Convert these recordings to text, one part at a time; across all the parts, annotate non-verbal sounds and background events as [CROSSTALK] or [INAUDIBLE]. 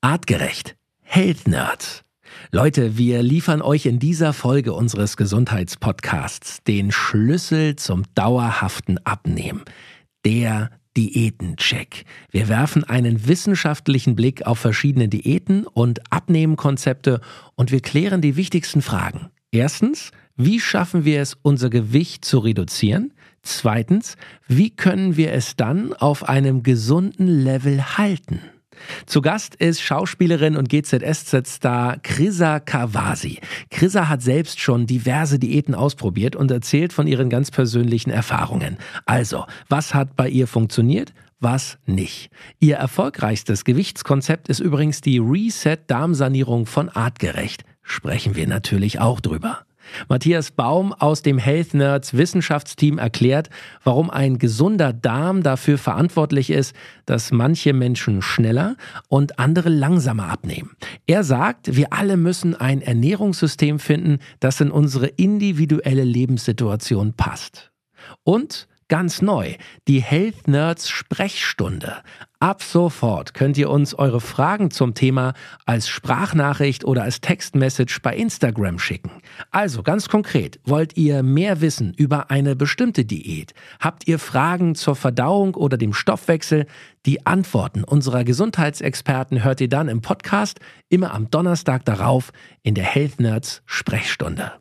Artgerecht. Health Nerds. Leute, wir liefern euch in dieser Folge unseres Gesundheitspodcasts den Schlüssel zum dauerhaften Abnehmen. Der Diätencheck. Wir werfen einen wissenschaftlichen Blick auf verschiedene Diäten und Abnehmenkonzepte und wir klären die wichtigsten Fragen. Erstens, wie schaffen wir es, unser Gewicht zu reduzieren? Zweitens, wie können wir es dann auf einem gesunden Level halten? Zu Gast ist Schauspielerin und GZSZ-Star Krisa Kawasi. Krisa hat selbst schon diverse Diäten ausprobiert und erzählt von ihren ganz persönlichen Erfahrungen. Also, was hat bei ihr funktioniert? was nicht. Ihr erfolgreichstes Gewichtskonzept ist übrigens die Reset-Darmsanierung von Artgerecht. Sprechen wir natürlich auch drüber. Matthias Baum aus dem Health Nerds Wissenschaftsteam erklärt, warum ein gesunder Darm dafür verantwortlich ist, dass manche Menschen schneller und andere langsamer abnehmen. Er sagt, wir alle müssen ein Ernährungssystem finden, das in unsere individuelle Lebenssituation passt. Und Ganz neu, die Health Nerds Sprechstunde. Ab sofort könnt ihr uns eure Fragen zum Thema als Sprachnachricht oder als Textmessage bei Instagram schicken. Also ganz konkret, wollt ihr mehr wissen über eine bestimmte Diät? Habt ihr Fragen zur Verdauung oder dem Stoffwechsel? Die Antworten unserer Gesundheitsexperten hört ihr dann im Podcast immer am Donnerstag darauf in der Health Nerds Sprechstunde.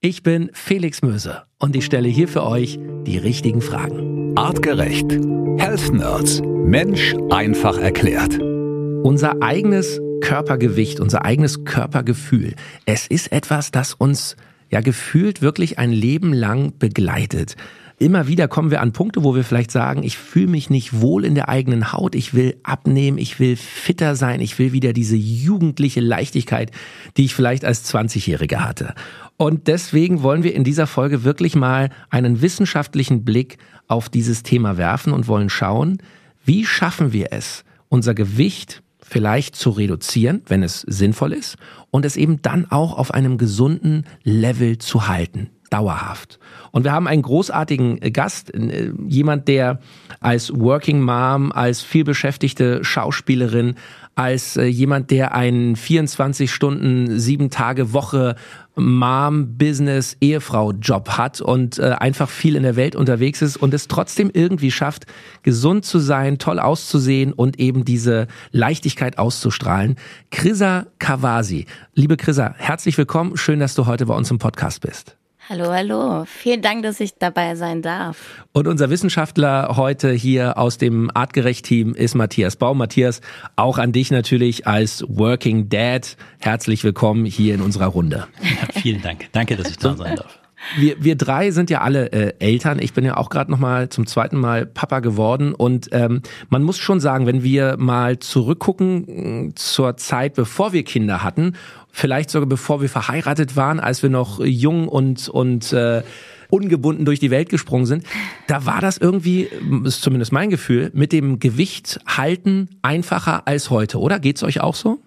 Ich bin Felix Möse und ich stelle hier für euch die richtigen Fragen. Artgerecht. Health Nerds. Mensch einfach erklärt. Unser eigenes Körpergewicht, unser eigenes Körpergefühl, es ist etwas, das uns ja gefühlt wirklich ein Leben lang begleitet. Immer wieder kommen wir an Punkte, wo wir vielleicht sagen, ich fühle mich nicht wohl in der eigenen Haut, ich will abnehmen, ich will fitter sein, ich will wieder diese jugendliche Leichtigkeit, die ich vielleicht als 20-Jähriger hatte. Und deswegen wollen wir in dieser Folge wirklich mal einen wissenschaftlichen Blick auf dieses Thema werfen und wollen schauen, wie schaffen wir es, unser Gewicht vielleicht zu reduzieren, wenn es sinnvoll ist, und es eben dann auch auf einem gesunden Level zu halten, dauerhaft. Und wir haben einen großartigen Gast, äh, jemand, der als Working Mom, als vielbeschäftigte Schauspielerin, als äh, jemand, der einen 24 Stunden, sieben Tage Woche Mom, Business, Ehefrau-Job hat und äh, einfach viel in der Welt unterwegs ist und es trotzdem irgendwie schafft, gesund zu sein, toll auszusehen und eben diese Leichtigkeit auszustrahlen. Krisa Kawasi. Liebe Krisa, herzlich willkommen. Schön, dass du heute bei uns im Podcast bist. Hallo, hallo. Vielen Dank, dass ich dabei sein darf. Und unser Wissenschaftler heute hier aus dem Artgerecht-Team ist Matthias Baum. Matthias, auch an dich natürlich als Working Dad. Herzlich willkommen hier in unserer Runde. Ja, vielen Dank. Danke, dass ich da sein darf. Wir, wir drei sind ja alle äh, Eltern. Ich bin ja auch gerade noch mal zum zweiten Mal Papa geworden und ähm, man muss schon sagen, wenn wir mal zurückgucken zur Zeit, bevor wir Kinder hatten vielleicht sogar bevor wir verheiratet waren, als wir noch jung und, und äh, ungebunden durch die Welt gesprungen sind, da war das irgendwie, ist zumindest mein Gefühl, mit dem Gewicht halten einfacher als heute, oder? Geht's euch auch so?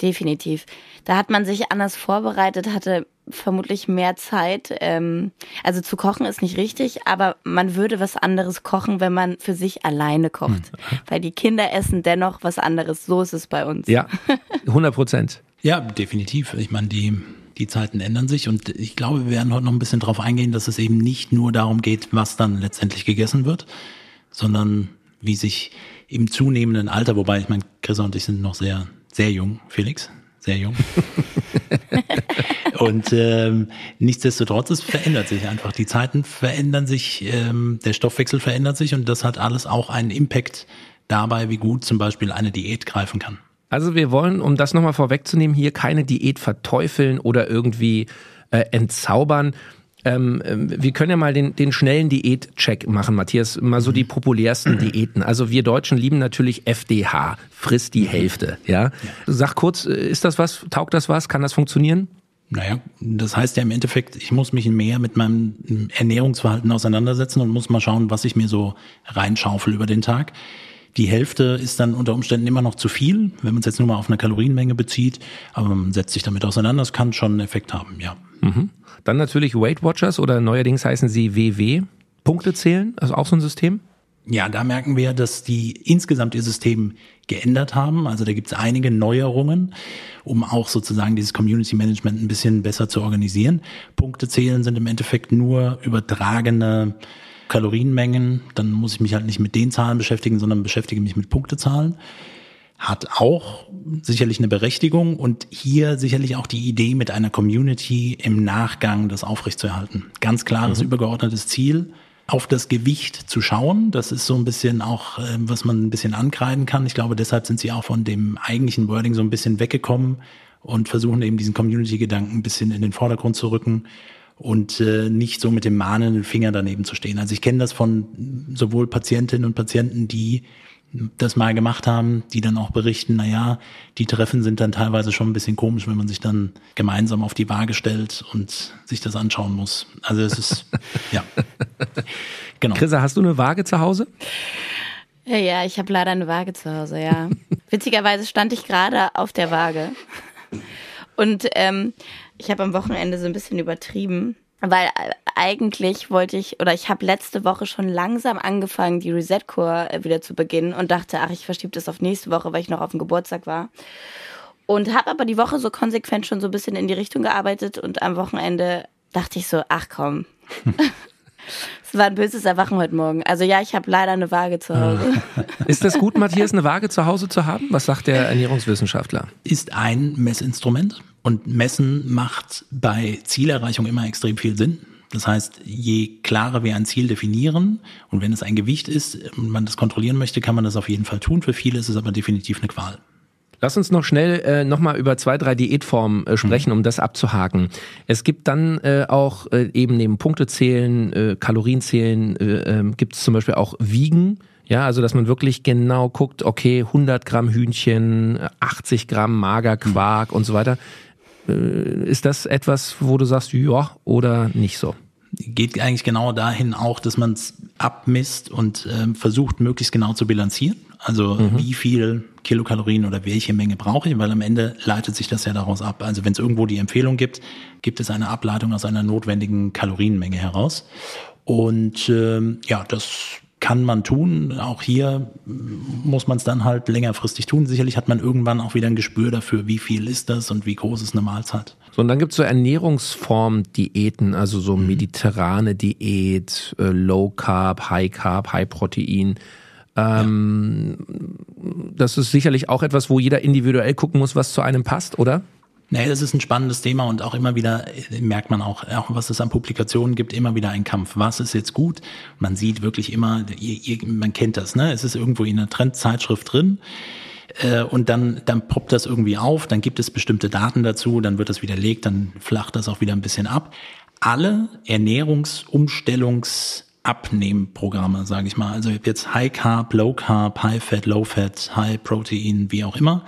Definitiv. Da hat man sich anders vorbereitet, hatte vermutlich mehr Zeit. Ähm, also zu kochen ist nicht richtig, aber man würde was anderes kochen, wenn man für sich alleine kocht. Hm. Weil die Kinder essen dennoch was anderes. So ist es bei uns. Ja, 100 Prozent. Ja, definitiv. Ich meine, die, die Zeiten ändern sich und ich glaube, wir werden heute noch ein bisschen darauf eingehen, dass es eben nicht nur darum geht, was dann letztendlich gegessen wird, sondern wie sich im zunehmenden Alter, wobei ich meine, Chris und ich sind noch sehr, sehr jung, Felix, sehr jung. [LAUGHS] und ähm, nichtsdestotrotz, es verändert sich einfach. Die Zeiten verändern sich, ähm, der Stoffwechsel verändert sich und das hat alles auch einen Impact dabei, wie gut zum Beispiel eine Diät greifen kann. Also wir wollen, um das nochmal vorwegzunehmen, hier keine Diät verteufeln oder irgendwie äh, entzaubern. Ähm, ähm, wir können ja mal den, den schnellen Diät-Check machen, Matthias. Mal so die mhm. populärsten Diäten. Also wir Deutschen lieben natürlich FDH, frisst die mhm. Hälfte. Ja? Sag kurz, äh, ist das was? Taugt das was? Kann das funktionieren? Naja, das heißt ja im Endeffekt, ich muss mich mehr mit meinem Ernährungsverhalten auseinandersetzen und muss mal schauen, was ich mir so reinschaufel über den Tag. Die Hälfte ist dann unter Umständen immer noch zu viel, wenn man es jetzt nur mal auf eine Kalorienmenge bezieht. Aber man setzt sich damit auseinander, das kann schon einen Effekt haben, ja. Mhm. Dann natürlich Weight Watchers oder neuerdings heißen sie WW. Punkte zählen, also auch so ein System? Ja, da merken wir, dass die insgesamt ihr System geändert haben. Also da gibt es einige Neuerungen, um auch sozusagen dieses Community Management ein bisschen besser zu organisieren. Punkte zählen sind im Endeffekt nur übertragene Kalorienmengen. Dann muss ich mich halt nicht mit den Zahlen beschäftigen, sondern beschäftige mich mit Punktezahlen. Hat auch sicherlich eine Berechtigung und hier sicherlich auch die Idee mit einer Community im Nachgang das aufrechtzuerhalten. Ganz klares mhm. übergeordnetes Ziel auf das Gewicht zu schauen. Das ist so ein bisschen auch, äh, was man ein bisschen ankreiden kann. Ich glaube, deshalb sind sie auch von dem eigentlichen Wording so ein bisschen weggekommen und versuchen eben diesen Community-Gedanken ein bisschen in den Vordergrund zu rücken und äh, nicht so mit dem mahnenden Finger daneben zu stehen. Also ich kenne das von sowohl Patientinnen und Patienten, die das mal gemacht haben, die dann auch berichten, na ja, die Treffen sind dann teilweise schon ein bisschen komisch, wenn man sich dann gemeinsam auf die Waage stellt und sich das anschauen muss. Also es ist, [LAUGHS] ja. Genau. Chrissa, hast du eine Waage zu Hause? Ja, ja ich habe leider eine Waage zu Hause, ja. [LAUGHS] Witzigerweise stand ich gerade auf der Waage. Und ähm, ich habe am Wochenende so ein bisschen übertrieben weil äh, eigentlich wollte ich, oder ich habe letzte Woche schon langsam angefangen, die Reset-Core äh, wieder zu beginnen und dachte, ach, ich verschiebe das auf nächste Woche, weil ich noch auf dem Geburtstag war. Und habe aber die Woche so konsequent schon so ein bisschen in die Richtung gearbeitet und am Wochenende dachte ich so, ach komm. [LAUGHS] Es war ein böses Erwachen heute Morgen. Also ja, ich habe leider eine Waage zu Hause. Ist das gut, Matthias, eine Waage zu Hause zu haben? Was sagt der Ernährungswissenschaftler? Ist ein Messinstrument. Und Messen macht bei Zielerreichung immer extrem viel Sinn. Das heißt, je klarer wir ein Ziel definieren und wenn es ein Gewicht ist und man das kontrollieren möchte, kann man das auf jeden Fall tun. Für viele ist es aber definitiv eine Qual. Lass uns noch schnell äh, nochmal über zwei, drei Diätformen äh, sprechen, mhm. um das abzuhaken. Es gibt dann äh, auch äh, eben neben Punktezählen, äh, Kalorienzählen, äh, äh, gibt es zum Beispiel auch Wiegen. Ja, also dass man wirklich genau guckt, okay, 100 Gramm Hühnchen, 80 Gramm Magerquark mhm. und so weiter. Äh, ist das etwas, wo du sagst, ja oder nicht so? Geht eigentlich genau dahin auch, dass man es abmisst und äh, versucht, möglichst genau zu bilanzieren. Also mhm. wie viel Kilokalorien oder welche Menge brauche ich, weil am Ende leitet sich das ja daraus ab. Also wenn es irgendwo die Empfehlung gibt, gibt es eine Ableitung aus einer notwendigen Kalorienmenge heraus. Und ähm, ja, das kann man tun. Auch hier muss man es dann halt längerfristig tun. Sicherlich hat man irgendwann auch wieder ein Gespür dafür, wie viel ist das und wie groß ist eine Mahlzeit. So, und dann gibt es so Ernährungsform-Diäten, also so mhm. mediterrane Diät, äh, Low Carb, High Carb, High Protein. Ähm, ja. Das ist sicherlich auch etwas, wo jeder individuell gucken muss, was zu einem passt, oder? Nee, das ist ein spannendes Thema und auch immer wieder äh, merkt man auch, auch was es an Publikationen gibt, immer wieder ein Kampf. Was ist jetzt gut? Man sieht wirklich immer, ihr, ihr, man kennt das, ne? Es ist irgendwo in einer Trendzeitschrift drin äh, und dann, dann poppt das irgendwie auf, dann gibt es bestimmte Daten dazu, dann wird das widerlegt, dann flacht das auch wieder ein bisschen ab. Alle Ernährungsumstellungs Abnehmprogramme, sage ich mal. Also jetzt High Carb, Low Carb, High Fat, Low Fat, High Protein, wie auch immer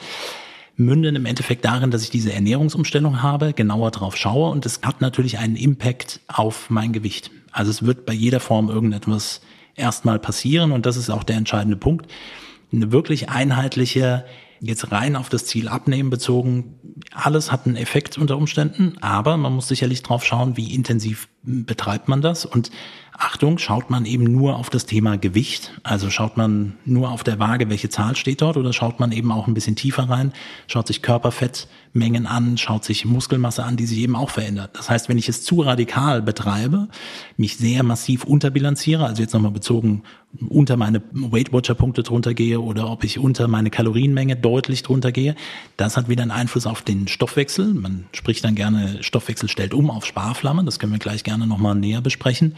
münden im Endeffekt darin, dass ich diese Ernährungsumstellung habe, genauer drauf schaue und es hat natürlich einen Impact auf mein Gewicht. Also es wird bei jeder Form irgendetwas erstmal passieren und das ist auch der entscheidende Punkt. Eine wirklich einheitliche, jetzt rein auf das Ziel abnehmen bezogen, alles hat einen Effekt unter Umständen, aber man muss sicherlich drauf schauen, wie intensiv betreibt man das und Achtung, schaut man eben nur auf das Thema Gewicht, also schaut man nur auf der Waage, welche Zahl steht dort, oder schaut man eben auch ein bisschen tiefer rein, schaut sich Körperfettmengen an, schaut sich Muskelmasse an, die sich eben auch verändert. Das heißt, wenn ich es zu radikal betreibe, mich sehr massiv unterbilanziere, also jetzt nochmal bezogen unter meine Weight Watcher Punkte drunter gehe oder ob ich unter meine Kalorienmenge deutlich drunter gehe, das hat wieder einen Einfluss auf den Stoffwechsel. Man spricht dann gerne, Stoffwechsel stellt um auf Sparflamme, das können wir gleich gerne nochmal näher besprechen.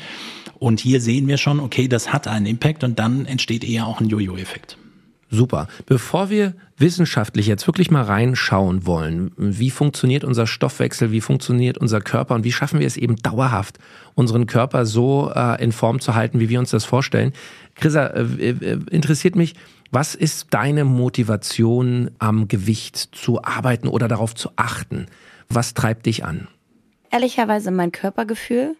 Und hier sehen wir schon, okay, das hat einen Impact und dann entsteht eher auch ein Jojo-Effekt. Super. Bevor wir wissenschaftlich jetzt wirklich mal reinschauen wollen, wie funktioniert unser Stoffwechsel, wie funktioniert unser Körper und wie schaffen wir es eben dauerhaft, unseren Körper so äh, in Form zu halten, wie wir uns das vorstellen. Chrissa, äh, äh interessiert mich, was ist deine Motivation am Gewicht zu arbeiten oder darauf zu achten? Was treibt dich an? Ehrlicherweise mein Körpergefühl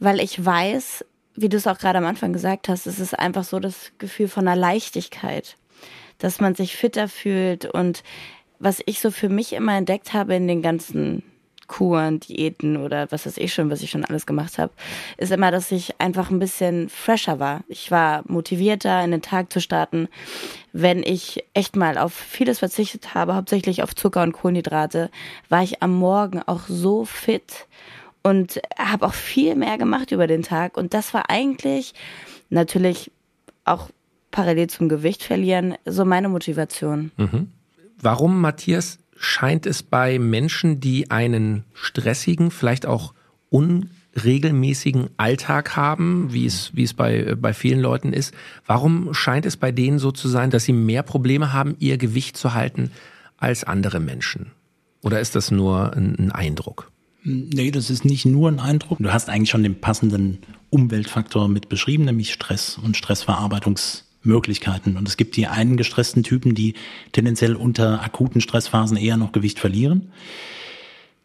weil ich weiß, wie du es auch gerade am Anfang gesagt hast, es ist einfach so das Gefühl von einer Leichtigkeit, dass man sich fitter fühlt und was ich so für mich immer entdeckt habe in den ganzen Kuren, Diäten oder was weiß ich schon, was ich schon alles gemacht habe, ist immer, dass ich einfach ein bisschen fresher war. Ich war motivierter, in den Tag zu starten. Wenn ich echt mal auf vieles verzichtet habe, hauptsächlich auf Zucker und Kohlenhydrate, war ich am Morgen auch so fit und habe auch viel mehr gemacht über den Tag. Und das war eigentlich natürlich auch parallel zum Gewicht verlieren so meine Motivation. Mhm. Warum, Matthias, scheint es bei Menschen, die einen stressigen, vielleicht auch unregelmäßigen Alltag haben, wie es, wie es bei, bei vielen Leuten ist, warum scheint es bei denen so zu sein, dass sie mehr Probleme haben, ihr Gewicht zu halten als andere Menschen? Oder ist das nur ein, ein Eindruck? Nee, das ist nicht nur ein Eindruck. Du hast eigentlich schon den passenden Umweltfaktor mit beschrieben, nämlich Stress und Stressverarbeitungsmöglichkeiten. Und es gibt die einen gestressten Typen, die tendenziell unter akuten Stressphasen eher noch Gewicht verlieren.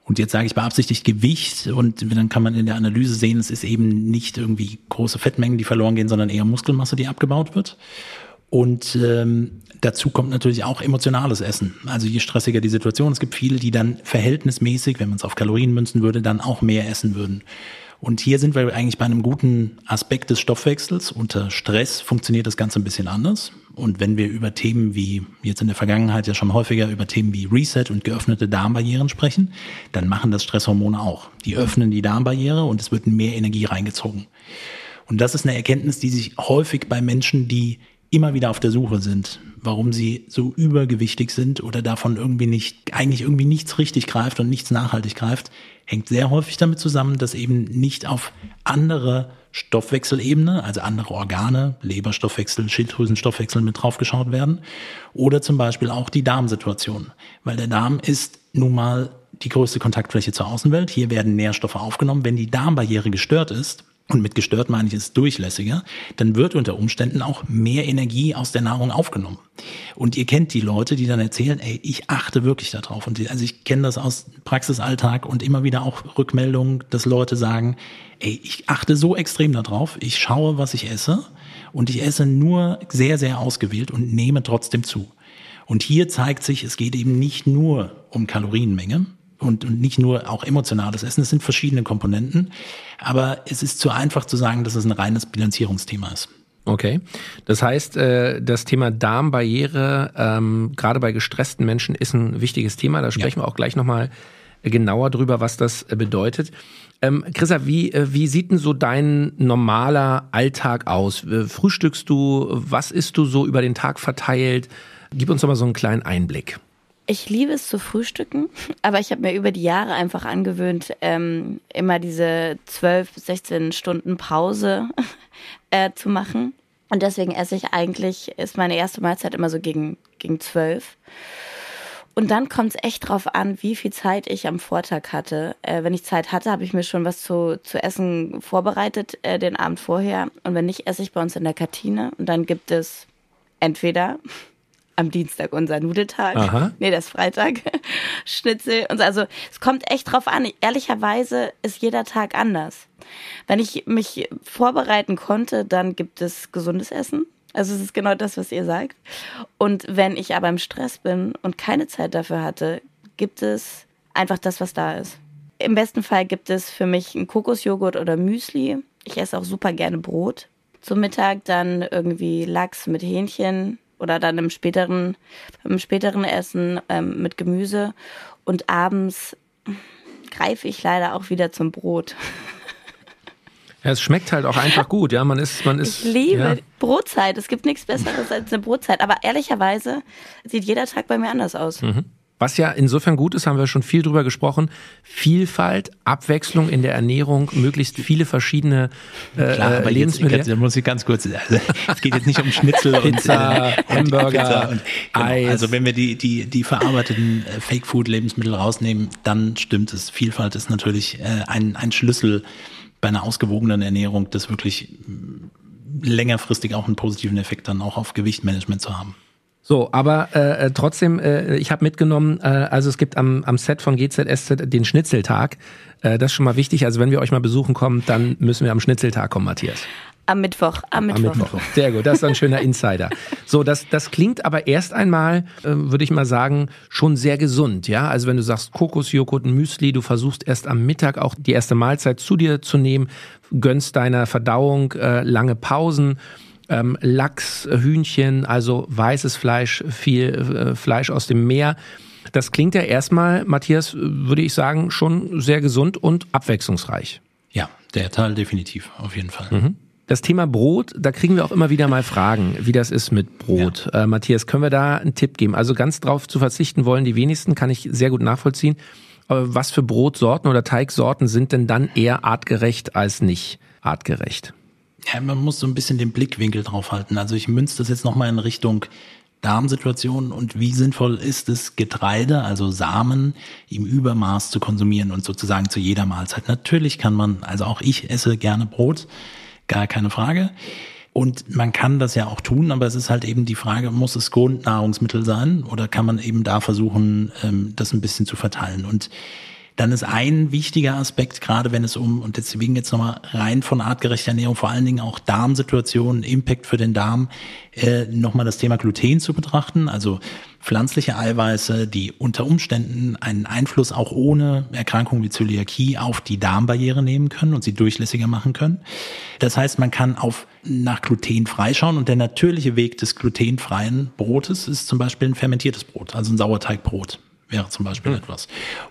Und jetzt sage ich beabsichtigt Gewicht und dann kann man in der Analyse sehen, es ist eben nicht irgendwie große Fettmengen, die verloren gehen, sondern eher Muskelmasse, die abgebaut wird. Und ähm, dazu kommt natürlich auch emotionales Essen. Also je stressiger die Situation, es gibt viele, die dann verhältnismäßig, wenn man es auf Kalorien münzen würde, dann auch mehr essen würden. Und hier sind wir eigentlich bei einem guten Aspekt des Stoffwechsels. Unter Stress funktioniert das Ganze ein bisschen anders. Und wenn wir über Themen wie jetzt in der Vergangenheit ja schon häufiger über Themen wie Reset und geöffnete Darmbarrieren sprechen, dann machen das Stresshormone auch. Die öffnen die Darmbarriere und es wird mehr Energie reingezogen. Und das ist eine Erkenntnis, die sich häufig bei Menschen, die immer wieder auf der Suche sind, warum sie so übergewichtig sind oder davon irgendwie nicht, eigentlich irgendwie nichts richtig greift und nichts nachhaltig greift, hängt sehr häufig damit zusammen, dass eben nicht auf andere Stoffwechselebene, also andere Organe, Leberstoffwechsel, Schilddrüsenstoffwechsel mit draufgeschaut werden oder zum Beispiel auch die Darmsituation, weil der Darm ist nun mal die größte Kontaktfläche zur Außenwelt. Hier werden Nährstoffe aufgenommen. Wenn die Darmbarriere gestört ist, und mit gestört meine ich es durchlässiger, dann wird unter Umständen auch mehr Energie aus der Nahrung aufgenommen. Und ihr kennt die Leute, die dann erzählen, ey, ich achte wirklich darauf. Und die, also ich kenne das aus Praxisalltag und immer wieder auch Rückmeldungen, dass Leute sagen, ey, ich achte so extrem darauf, ich schaue, was ich esse und ich esse nur sehr, sehr ausgewählt und nehme trotzdem zu. Und hier zeigt sich, es geht eben nicht nur um Kalorienmenge, und, und nicht nur auch emotionales Essen. Es sind verschiedene Komponenten. Aber es ist zu einfach zu sagen, dass es ein reines Bilanzierungsthema ist. Okay. Das heißt, äh, das Thema Darmbarriere, ähm, gerade bei gestressten Menschen, ist ein wichtiges Thema. Da sprechen ja. wir auch gleich nochmal genauer drüber, was das äh, bedeutet. Ähm, Chrissa, wie, äh, wie sieht denn so dein normaler Alltag aus? Frühstückst du? Was isst du so über den Tag verteilt? Gib uns doch mal so einen kleinen Einblick. Ich liebe es zu frühstücken, [LAUGHS] aber ich habe mir über die Jahre einfach angewöhnt, ähm, immer diese 12, 16 Stunden Pause [LAUGHS] äh, zu machen. Und deswegen esse ich eigentlich, ist meine erste Mahlzeit immer so gegen, gegen 12. Und dann kommt es echt drauf an, wie viel Zeit ich am Vortag hatte. Äh, wenn ich Zeit hatte, habe ich mir schon was zu, zu essen vorbereitet, äh, den Abend vorher. Und wenn nicht, esse ich bei uns in der Kantine. Und dann gibt es entweder am Dienstag unser Nudeltag. Aha. Nee, das Freitag. [LAUGHS] Schnitzel und so. Also es kommt echt drauf an. Ehrlicherweise ist jeder Tag anders. Wenn ich mich vorbereiten konnte, dann gibt es gesundes Essen. Also es ist genau das, was ihr sagt. Und wenn ich aber im Stress bin und keine Zeit dafür hatte, gibt es einfach das, was da ist. Im besten Fall gibt es für mich einen Kokosjoghurt oder Müsli. Ich esse auch super gerne Brot. Zum Mittag dann irgendwie Lachs mit Hähnchen, oder dann im späteren, im späteren Essen ähm, mit Gemüse. Und abends greife ich leider auch wieder zum Brot. [LAUGHS] Ja, es schmeckt halt auch einfach gut, ja. Man ist, man ist. Ich liebe ja. Brotzeit. Es gibt nichts Besseres als eine Brotzeit. Aber ehrlicherweise sieht jeder Tag bei mir anders aus. Mhm. Was ja insofern gut ist, haben wir schon viel drüber gesprochen. Vielfalt, Abwechslung in der Ernährung, möglichst viele verschiedene äh, Klar, aber Lebensmittel. Jetzt, jetzt muss ich ganz kurz, also, [LAUGHS] es geht jetzt nicht um Schnitzel Pizza, und, äh, Hamburger, Pizza und, genau, Eis. Also wenn wir die, die, die verarbeiteten äh, Fake-Food-Lebensmittel rausnehmen, dann stimmt es. Vielfalt ist natürlich äh, ein, ein Schlüssel bei einer ausgewogenen Ernährung, das wirklich längerfristig auch einen positiven Effekt dann auch auf Gewichtmanagement zu haben. So, aber äh, äh, trotzdem, äh, ich habe mitgenommen, äh, also es gibt am, am Set von GZSZ den Schnitzeltag. Äh, das ist schon mal wichtig. Also wenn wir euch mal besuchen kommen, dann müssen wir am Schnitzeltag kommen, Matthias. Am Mittwoch, am Mittwoch. Am Mittwoch. Sehr gut, das ist ein schöner Insider. So, das, das klingt aber erst einmal, äh, würde ich mal sagen, schon sehr gesund, ja? Also wenn du sagst Kokosjoghurt, Müsli, du versuchst erst am Mittag auch die erste Mahlzeit zu dir zu nehmen, gönnst deiner Verdauung äh, lange Pausen, ähm, Lachs, Hühnchen, also weißes Fleisch, viel äh, Fleisch aus dem Meer. Das klingt ja erstmal, Matthias, würde ich sagen, schon sehr gesund und abwechslungsreich. Ja, der Teil definitiv, auf jeden Fall. Mhm. Das Thema Brot, da kriegen wir auch immer wieder mal Fragen, wie das ist mit Brot. Ja. Äh, Matthias, können wir da einen Tipp geben? Also ganz drauf zu verzichten wollen die wenigsten, kann ich sehr gut nachvollziehen. Aber was für Brotsorten oder Teigsorten sind denn dann eher artgerecht als nicht artgerecht? Ja, man muss so ein bisschen den Blickwinkel drauf halten. Also ich münze das jetzt nochmal in Richtung Darmsituation und wie sinnvoll ist es, Getreide, also Samen im Übermaß zu konsumieren und sozusagen zu jeder Mahlzeit. Natürlich kann man, also auch ich esse gerne Brot, gar keine Frage. Und man kann das ja auch tun, aber es ist halt eben die Frage, muss es Grundnahrungsmittel sein oder kann man eben da versuchen, ähm, das ein bisschen zu verteilen? Und dann ist ein wichtiger Aspekt, gerade wenn es um, und deswegen jetzt nochmal rein von artgerechter Ernährung, vor allen Dingen auch Darmsituationen, Impact für den Darm, äh, nochmal das Thema Gluten zu betrachten. Also pflanzliche Eiweiße, die unter Umständen einen Einfluss auch ohne Erkrankung wie Zöliakie auf die Darmbarriere nehmen können und sie durchlässiger machen können. Das heißt, man kann auf nach Gluten freischauen und der natürliche Weg des glutenfreien Brotes ist zum Beispiel ein fermentiertes Brot, also ein Sauerteigbrot wäre zum Beispiel mhm. etwas.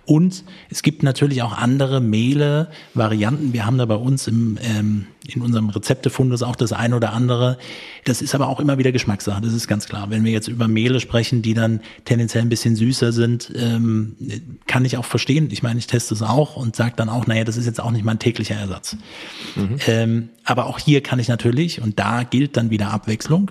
Und es gibt natürlich auch andere Mehle, Varianten. Wir haben da bei uns im, ähm, in unserem Rezeptefundus auch das eine oder andere. Das ist aber auch immer wieder Geschmackssache, das ist ganz klar. Wenn wir jetzt über Mehle sprechen, die dann tendenziell ein bisschen süßer sind, ähm, kann ich auch verstehen. Ich meine, ich teste es auch und sage dann auch, naja, das ist jetzt auch nicht mein täglicher Ersatz. Mhm. Ähm, aber auch hier kann ich natürlich, und da gilt dann wieder Abwechslung,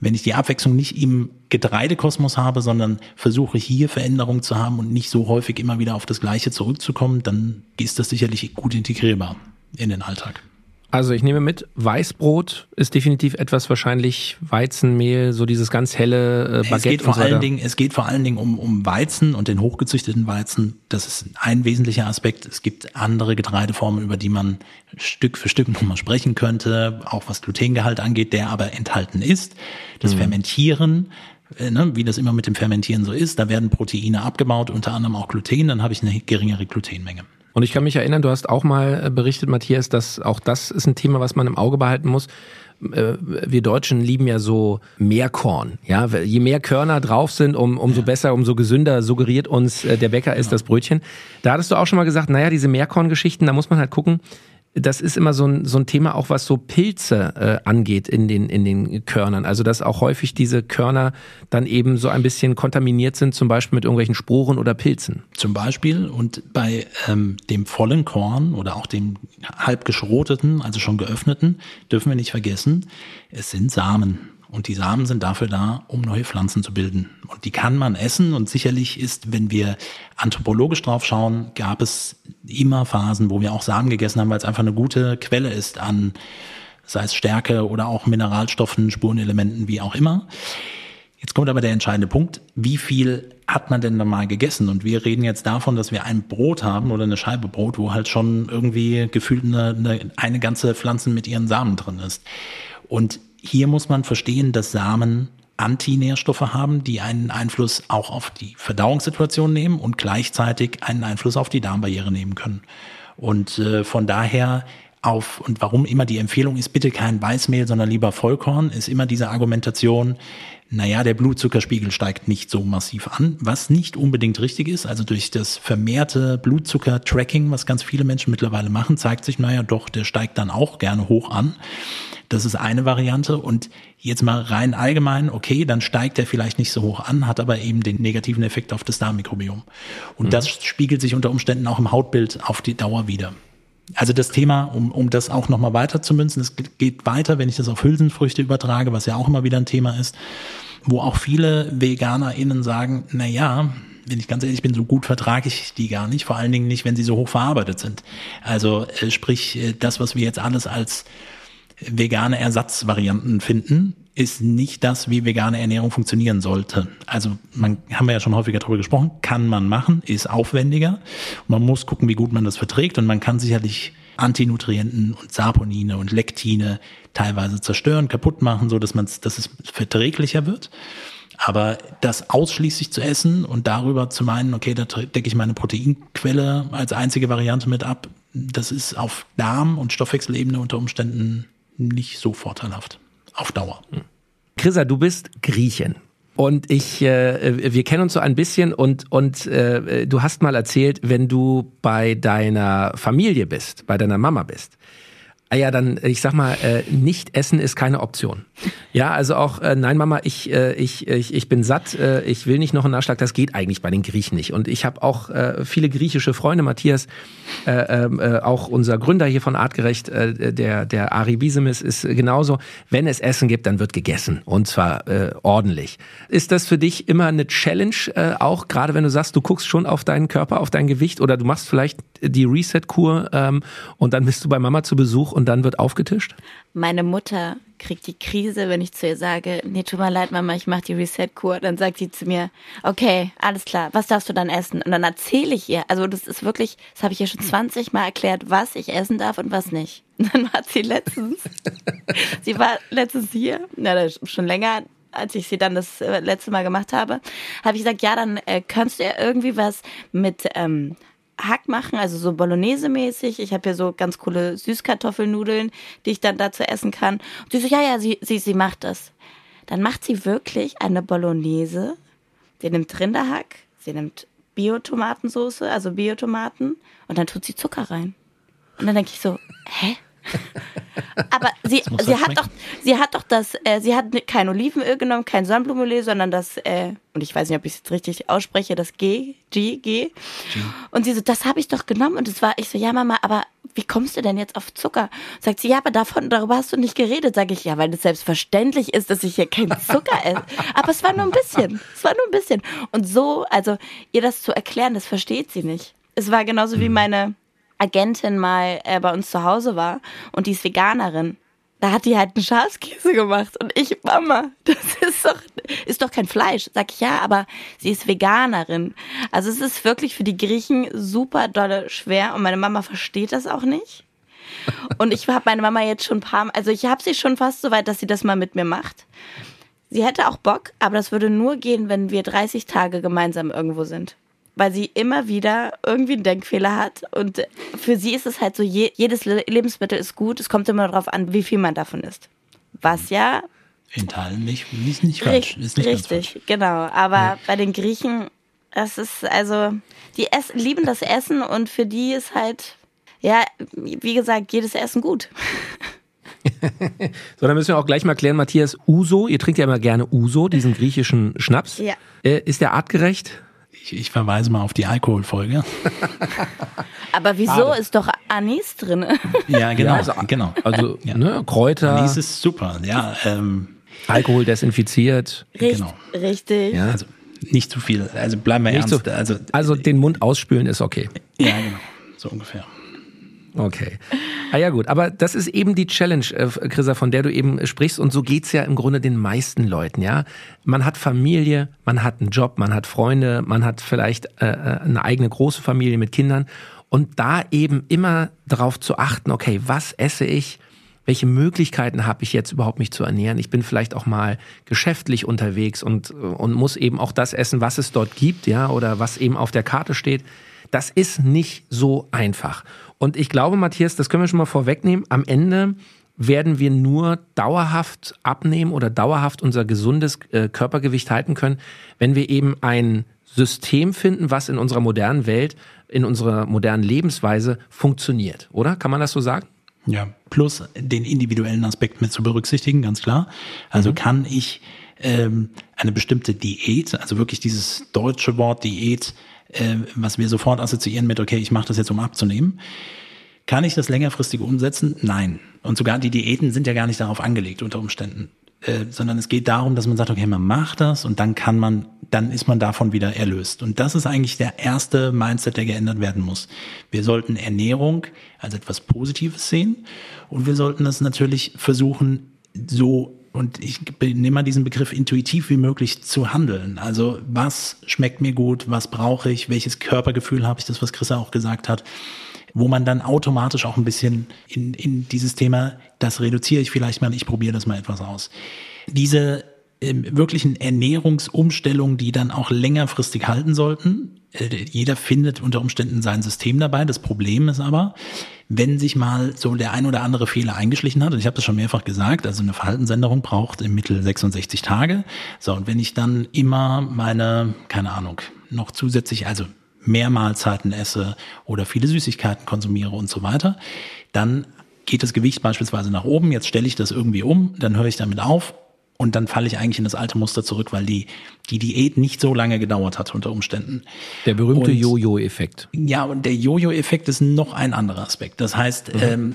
wenn ich die Abwechslung nicht im Getreidekosmos habe, sondern versuche hier Veränderungen zu haben und nicht so häufig immer wieder auf das Gleiche zurückzukommen, dann ist das sicherlich gut integrierbar in den Alltag. Also ich nehme mit, Weißbrot ist definitiv etwas wahrscheinlich Weizenmehl, so dieses ganz helle äh, Baguette. Es geht vor allen Dingen, es geht vor allen Dingen um, um Weizen und den hochgezüchteten Weizen. Das ist ein wesentlicher Aspekt. Es gibt andere Getreideformen, über die man Stück für Stück nochmal sprechen könnte, auch was Glutengehalt angeht, der aber enthalten ist. Das mhm. Fermentieren äh, Ne, wie das immer mit dem Fermentieren so ist, da werden Proteine abgebaut, unter anderem auch Gluten, dann habe ich eine geringere Glutenmenge. Und ich kann mich erinnern, du hast auch mal äh, berichtet, Matthias, dass auch das ist ein Thema, was man im Auge behalten muss. Äh, wir Deutschen lieben ja so Meerkorn. Ja, je mehr Körner drauf sind, um, umso ja. besser, umso gesünder suggeriert uns äh, der Bäcker ist genau. das Brötchen. Da hattest du auch schon mal gesagt, naja, diese Meerkorngeschichten, da muss man halt gucken, das ist immer so ein, so ein Thema, auch was so Pilze äh, angeht in den, in den Körnern. Also, dass auch häufig diese Körner dann eben so ein bisschen kontaminiert sind, zum Beispiel mit irgendwelchen Sporen oder Pilzen. Zum Beispiel. Und bei ähm, dem vollen Korn oder auch dem halb geschroteten, also schon geöffneten, dürfen wir nicht vergessen, es sind Samen. Und die Samen sind dafür da, um neue Pflanzen zu bilden. Und die kann man essen. Und sicherlich ist, wenn wir anthropologisch drauf schauen, gab es immer Phasen, wo wir auch Samen gegessen haben, weil es einfach eine gute Quelle ist an, sei es Stärke oder auch Mineralstoffen, Spurenelementen, wie auch immer. Jetzt kommt aber der entscheidende Punkt. Wie viel hat man denn da gegessen? Und wir reden jetzt davon, dass wir ein Brot haben oder eine Scheibe Brot, wo halt schon irgendwie gefühlt eine, eine, eine ganze Pflanze mit ihren Samen drin ist. Und hier muss man verstehen, dass Samen Antinährstoffe haben, die einen Einfluss auch auf die Verdauungssituation nehmen und gleichzeitig einen Einfluss auf die Darmbarriere nehmen können. Und äh, von daher auf, und warum immer die Empfehlung ist, bitte kein Weißmehl, sondern lieber Vollkorn, ist immer diese Argumentation, naja, der Blutzuckerspiegel steigt nicht so massiv an, was nicht unbedingt richtig ist. Also durch das vermehrte Blutzucker-Tracking, was ganz viele Menschen mittlerweile machen, zeigt sich, naja, doch, der steigt dann auch gerne hoch an. Das ist eine Variante. Und jetzt mal rein allgemein, okay, dann steigt er vielleicht nicht so hoch an, hat aber eben den negativen Effekt auf das Darmmikrobiom. Und mhm. das spiegelt sich unter Umständen auch im Hautbild auf die Dauer wieder. Also das Thema, um, um das auch nochmal weiter zu münzen, es geht weiter, wenn ich das auf Hülsenfrüchte übertrage, was ja auch immer wieder ein Thema ist, wo auch viele VeganerInnen sagen, na ja, wenn ich ganz ehrlich bin, so gut vertrage ich die gar nicht, vor allen Dingen nicht, wenn sie so hoch verarbeitet sind. Also äh, sprich, äh, das, was wir jetzt alles als vegane Ersatzvarianten finden, ist nicht das, wie vegane Ernährung funktionieren sollte. Also man haben wir ja schon häufiger darüber gesprochen, kann man machen, ist aufwendiger. Man muss gucken, wie gut man das verträgt und man kann sicherlich Antinutrienten und Saponine und Lektine teilweise zerstören, kaputt machen, so dass man dass es verträglicher wird. Aber das ausschließlich zu essen und darüber zu meinen, okay, da decke ich meine Proteinquelle als einzige Variante mit ab, das ist auf Darm- und Stoffwechselebene unter Umständen nicht so vorteilhaft. Auf Dauer. Chrissa, du bist Griechin. Und ich, äh, wir kennen uns so ein bisschen und, und äh, du hast mal erzählt, wenn du bei deiner Familie bist, bei deiner Mama bist, ja, dann, ich sag mal, äh, nicht essen ist keine Option. Ja, also auch, äh, nein, Mama, ich, äh, ich, ich, ich bin satt, äh, ich will nicht noch einen Nachschlag, das geht eigentlich bei den Griechen nicht. Und ich habe auch äh, viele griechische Freunde, Matthias, äh, äh, auch unser Gründer hier von Artgerecht, äh, der, der Ari Biesemis, ist genauso, wenn es Essen gibt, dann wird gegessen. Und zwar äh, ordentlich. Ist das für dich immer eine Challenge, äh, auch gerade wenn du sagst, du guckst schon auf deinen Körper, auf dein Gewicht oder du machst vielleicht die Reset-Kur ähm, und dann bist du bei Mama zu Besuch und dann wird aufgetischt? Meine Mutter kriegt die Krise, wenn ich zu ihr sage, nee, tut mir leid, Mama, ich mache die Reset-Kur. Dann sagt sie zu mir, okay, alles klar, was darfst du dann essen? Und dann erzähle ich ihr, also das ist wirklich, das habe ich ihr schon 20 Mal erklärt, was ich essen darf und was nicht. Und [LAUGHS] dann war sie letztens, [LAUGHS] sie war letztens hier, na, schon länger, als ich sie dann das äh, letzte Mal gemacht habe, habe ich gesagt, ja, dann äh, kannst du ja irgendwie was mit ähm, Hack machen, also so Bolognese-mäßig. Ich habe hier so ganz coole Süßkartoffelnudeln, die ich dann dazu essen kann. Und sie so, ja, ja, sie, sie, sie macht das. Dann macht sie wirklich eine Bolognese. Sie nimmt Rinderhack, sie nimmt Bio-Tomatensoße, also Biotomaten, und dann tut sie Zucker rein. Und dann denke ich so, hä? [LAUGHS] Aber sie, sie hat doch, sie hat doch das, äh, sie hat kein Olivenöl genommen, kein Sonnenblumenöl, sondern das, äh, und ich weiß nicht, ob ich es jetzt richtig ausspreche, das G, G, G. G. Und sie so, das habe ich doch genommen. Und es war, ich so, ja Mama, aber wie kommst du denn jetzt auf Zucker? Sagt sie, ja, aber davon, darüber hast du nicht geredet. Sage ich, ja, weil es selbstverständlich ist, dass ich hier keinen [LAUGHS] Zucker esse. Aber es war nur ein bisschen. Es war nur ein bisschen. Und so, also ihr das zu erklären, das versteht sie nicht. Es war genauso wie hm. meine Agentin mal äh, bei uns zu Hause war und die ist Veganerin. Da hat die halt einen Schafskäse gemacht und ich, Mama, [LAUGHS] das ist doch, ist doch kein Fleisch. Sag ich ja, aber sie ist Veganerin. Also es ist wirklich für die Griechen super dolle schwer und meine Mama versteht das auch nicht. Und ich habe meine Mama jetzt schon ein paar also ich habe sie schon fast so weit, dass sie das mal mit mir macht. Sie hätte auch Bock, aber das würde nur gehen, wenn wir 30 Tage gemeinsam irgendwo sind weil sie immer wieder irgendwie einen Denkfehler hat. Und für sie ist es halt so, je, jedes Lebensmittel ist gut, es kommt immer darauf an, wie viel man davon isst. Was ja. In Teilen nicht, ist nicht falsch. Ist nicht richtig, genau. Aber ja. bei den Griechen, das ist also, die ess lieben das Essen und für die ist halt, ja, wie gesagt, jedes Essen gut. [LAUGHS] so, dann müssen wir auch gleich mal klären, Matthias, Uso, ihr trinkt ja immer gerne Uso, diesen griechischen Schnaps. Ja. Äh, ist der artgerecht? Ich, ich verweise mal auf die Alkoholfolge. [LAUGHS] Aber wieso Bade. ist doch Anis drin? [LAUGHS] Ja, genau. Ja, also, genau. also ja. ne, Kräuter. Anis ist super, ja. Ähm, Alkohol desinfiziert. Richt, genau. Richtig. Ja. Also nicht zu viel. Also bleiben wir nicht ernst. Zu, also, also den Mund ausspülen ist okay. Ja, genau. So ungefähr. Okay. Ah ja gut, aber das ist eben die Challenge, äh, Chrissa, von der du eben sprichst und so geht's ja im Grunde den meisten Leuten, ja. Man hat Familie, man hat einen Job, man hat Freunde, man hat vielleicht äh, äh, eine eigene große Familie mit Kindern und da eben immer darauf zu achten, okay, was esse ich? Welche Möglichkeiten habe ich jetzt überhaupt mich zu ernähren? Ich bin vielleicht auch mal geschäftlich unterwegs und, und muss eben auch das essen, was es dort gibt, ja, oder was eben auf der Karte steht. Das ist nicht so einfach. Und ich glaube, Matthias, das können wir schon mal vorwegnehmen. Am Ende werden wir nur dauerhaft abnehmen oder dauerhaft unser gesundes äh, Körpergewicht halten können, wenn wir eben ein System finden, was in unserer modernen Welt, in unserer modernen Lebensweise funktioniert, oder? Kann man das so sagen? Ja, plus den individuellen Aspekt mit zu berücksichtigen, ganz klar. Also mhm. kann ich ähm, eine bestimmte Diät, also wirklich dieses deutsche Wort Diät, äh, was wir sofort assoziieren mit, okay, ich mache das jetzt, um abzunehmen. Kann ich das längerfristig umsetzen? Nein. Und sogar die Diäten sind ja gar nicht darauf angelegt unter Umständen, äh, sondern es geht darum, dass man sagt, okay, man macht das und dann kann man, dann ist man davon wieder erlöst. Und das ist eigentlich der erste Mindset, der geändert werden muss. Wir sollten Ernährung als etwas Positives sehen und wir sollten das natürlich versuchen, so und ich nehme mal diesen Begriff intuitiv wie möglich zu handeln. Also was schmeckt mir gut, was brauche ich, welches Körpergefühl habe ich, das was Chris auch gesagt hat. wo man dann automatisch auch ein bisschen in, in dieses Thema, das reduziere ich vielleicht mal, ich probiere das mal etwas aus. Diese ähm, wirklichen Ernährungsumstellungen, die dann auch längerfristig halten sollten. Äh, jeder findet unter Umständen sein System dabei. Das Problem ist aber, wenn sich mal so der ein oder andere Fehler eingeschlichen hat, und ich habe das schon mehrfach gesagt, also eine Verhaltensänderung braucht im Mittel 66 Tage. So, und wenn ich dann immer meine, keine Ahnung, noch zusätzlich, also mehr Mahlzeiten esse oder viele Süßigkeiten konsumiere und so weiter, dann geht das Gewicht beispielsweise nach oben. Jetzt stelle ich das irgendwie um, dann höre ich damit auf und dann falle ich eigentlich in das alte Muster zurück, weil die, die Diät nicht so lange gedauert hat unter Umständen. Der berühmte Jojo-Effekt. Ja, und der Jojo-Effekt ist noch ein anderer Aspekt. Das heißt, mhm. ähm,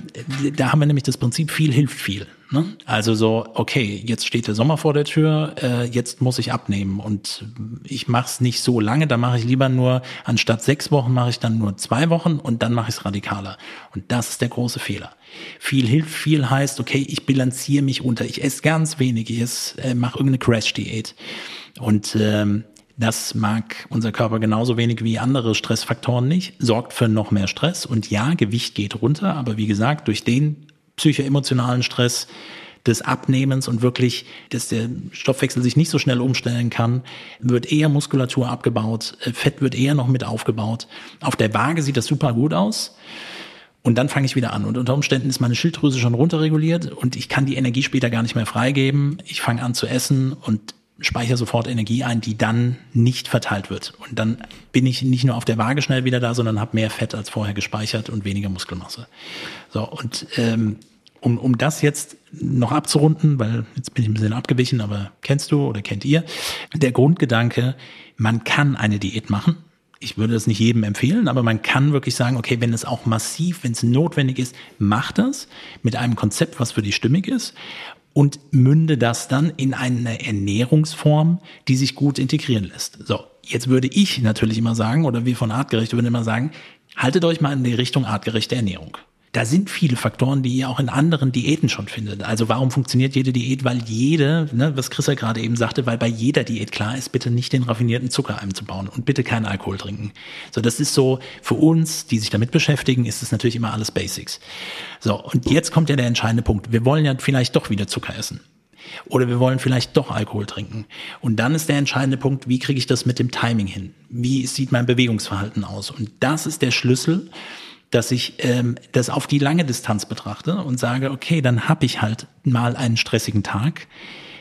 da haben wir nämlich das Prinzip, viel hilft viel. Ne? Also so, okay, jetzt steht der Sommer vor der Tür, äh, jetzt muss ich abnehmen und ich mache es nicht so lange, da mache ich lieber nur, anstatt sechs Wochen mache ich dann nur zwei Wochen und dann mache ich es radikaler. Und das ist der große Fehler. Viel hilft, viel heißt, okay, ich bilanziere mich unter, ich esse ganz wenig, ich äh, mache irgendeine Crash-Diät. Und ähm, das mag unser Körper genauso wenig wie andere Stressfaktoren nicht, sorgt für noch mehr Stress. Und ja, Gewicht geht runter, aber wie gesagt, durch den psychoemotionalen Stress des Abnehmens und wirklich, dass der Stoffwechsel sich nicht so schnell umstellen kann, wird eher Muskulatur abgebaut, äh, Fett wird eher noch mit aufgebaut. Auf der Waage sieht das super gut aus. Und dann fange ich wieder an. Und unter Umständen ist meine Schilddrüse schon runterreguliert und ich kann die Energie später gar nicht mehr freigeben. Ich fange an zu essen und speichere sofort Energie ein, die dann nicht verteilt wird. Und dann bin ich nicht nur auf der Waage schnell wieder da, sondern habe mehr Fett als vorher gespeichert und weniger Muskelmasse. So, und ähm, um, um das jetzt noch abzurunden, weil jetzt bin ich ein bisschen abgewichen, aber kennst du oder kennt ihr, der Grundgedanke, man kann eine Diät machen. Ich würde das nicht jedem empfehlen, aber man kann wirklich sagen, okay, wenn es auch massiv, wenn es notwendig ist, mach das mit einem Konzept, was für dich stimmig ist und münde das dann in eine Ernährungsform, die sich gut integrieren lässt. So, jetzt würde ich natürlich immer sagen, oder wir von Artgerecht würden immer sagen, haltet euch mal in die Richtung artgerechte Ernährung da sind viele Faktoren, die ihr auch in anderen Diäten schon findet. Also warum funktioniert jede Diät? Weil jede, ne, was Chris ja gerade eben sagte, weil bei jeder Diät klar ist, bitte nicht den raffinierten Zucker einzubauen und bitte keinen Alkohol trinken. So, das ist so für uns, die sich damit beschäftigen, ist es natürlich immer alles Basics. So, und jetzt kommt ja der entscheidende Punkt. Wir wollen ja vielleicht doch wieder Zucker essen. Oder wir wollen vielleicht doch Alkohol trinken. Und dann ist der entscheidende Punkt, wie kriege ich das mit dem Timing hin? Wie sieht mein Bewegungsverhalten aus? Und das ist der Schlüssel, dass ich ähm, das auf die lange Distanz betrachte und sage, okay, dann habe ich halt mal einen stressigen Tag,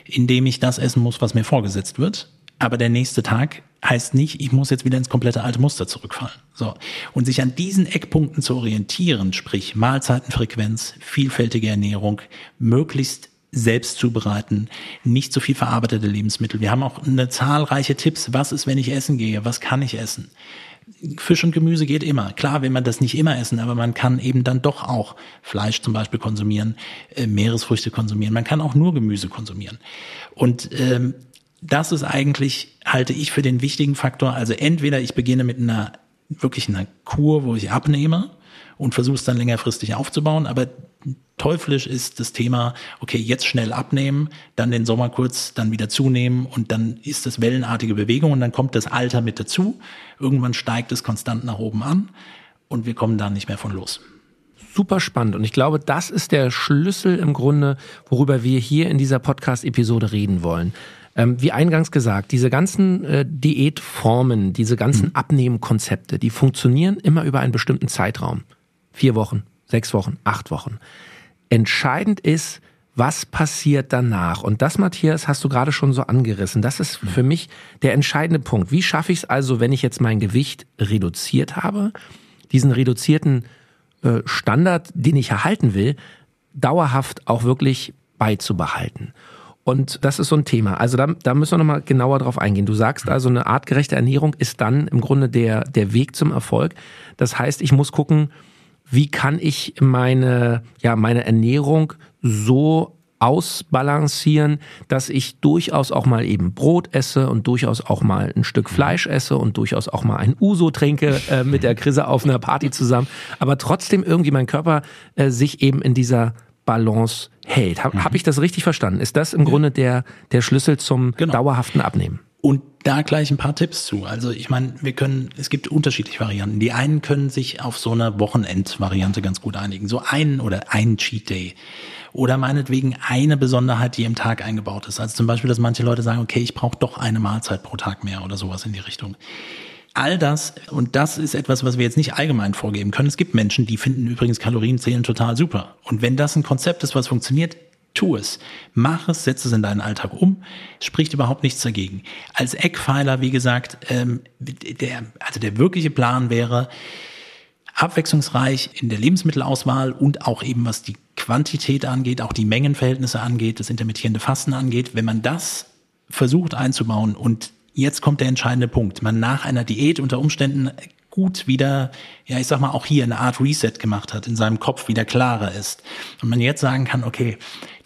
in dem ich das essen muss, was mir vorgesetzt wird. Aber der nächste Tag heißt nicht, ich muss jetzt wieder ins komplette alte Muster zurückfallen. So. Und sich an diesen Eckpunkten zu orientieren, sprich Mahlzeitenfrequenz, vielfältige Ernährung, möglichst selbst zubereiten, nicht so viel verarbeitete Lebensmittel. Wir haben auch eine zahlreiche Tipps. Was ist, wenn ich essen gehe? Was kann ich essen? Fisch und Gemüse geht immer. Klar will man das nicht immer essen, aber man kann eben dann doch auch Fleisch zum Beispiel konsumieren, äh, Meeresfrüchte konsumieren. Man kann auch nur Gemüse konsumieren. Und ähm, das ist eigentlich, halte ich für den wichtigen Faktor. Also entweder ich beginne mit einer wirklich einer Kur, wo ich abnehme und versuche es dann längerfristig aufzubauen, aber teuflisch ist das Thema, okay, jetzt schnell abnehmen, dann den Sommer kurz, dann wieder zunehmen und dann ist das wellenartige Bewegung und dann kommt das Alter mit dazu. Irgendwann steigt es konstant nach oben an und wir kommen da nicht mehr von los super spannend. Und ich glaube, das ist der Schlüssel im Grunde, worüber wir hier in dieser Podcast-Episode reden wollen. Ähm, wie eingangs gesagt, diese ganzen äh, Diätformen, diese ganzen mhm. Abnehmkonzepte, die funktionieren immer über einen bestimmten Zeitraum. Vier Wochen, sechs Wochen, acht Wochen. Entscheidend ist, was passiert danach? Und das, Matthias, hast du gerade schon so angerissen. Das ist für mich der entscheidende Punkt. Wie schaffe ich es also, wenn ich jetzt mein Gewicht reduziert habe, diesen reduzierten äh, Standard, den ich erhalten will, dauerhaft auch wirklich beizubehalten? Und das ist so ein Thema. Also da, da müssen wir nochmal genauer drauf eingehen. Du sagst also, eine artgerechte Ernährung ist dann im Grunde der, der Weg zum Erfolg. Das heißt, ich muss gucken, wie kann ich meine, ja, meine Ernährung so ausbalancieren, dass ich durchaus auch mal eben Brot esse und durchaus auch mal ein Stück Fleisch esse und durchaus auch mal ein Uso trinke äh, [LAUGHS] mit der Krise auf einer Party zusammen, aber trotzdem irgendwie mein Körper äh, sich eben in dieser Balance hält. Habe mhm. hab ich das richtig verstanden? Ist das im Grunde der, der Schlüssel zum genau. dauerhaften Abnehmen? Und da gleich ein paar Tipps zu. Also ich meine, wir können, es gibt unterschiedliche Varianten. Die einen können sich auf so eine Wochenend-Variante ganz gut einigen. So einen oder einen Cheat Day. Oder meinetwegen eine Besonderheit, die im Tag eingebaut ist. Also zum Beispiel, dass manche Leute sagen, okay, ich brauche doch eine Mahlzeit pro Tag mehr oder sowas in die Richtung. All das, und das ist etwas, was wir jetzt nicht allgemein vorgeben können. Es gibt Menschen, die finden übrigens Kalorienzählen total super. Und wenn das ein Konzept ist, was funktioniert, tu es. Mach es, setze es in deinen Alltag um. Spricht überhaupt nichts dagegen. Als Eckpfeiler, wie gesagt, ähm, der, also der wirkliche Plan wäre, abwechslungsreich in der Lebensmittelauswahl und auch eben was die Quantität angeht, auch die Mengenverhältnisse angeht, das intermittierende Fasten angeht. Wenn man das versucht einzubauen und jetzt kommt der entscheidende Punkt, man nach einer Diät unter Umständen gut wieder, ja, ich sag mal, auch hier eine Art Reset gemacht hat, in seinem Kopf wieder klarer ist. Und man jetzt sagen kann, okay,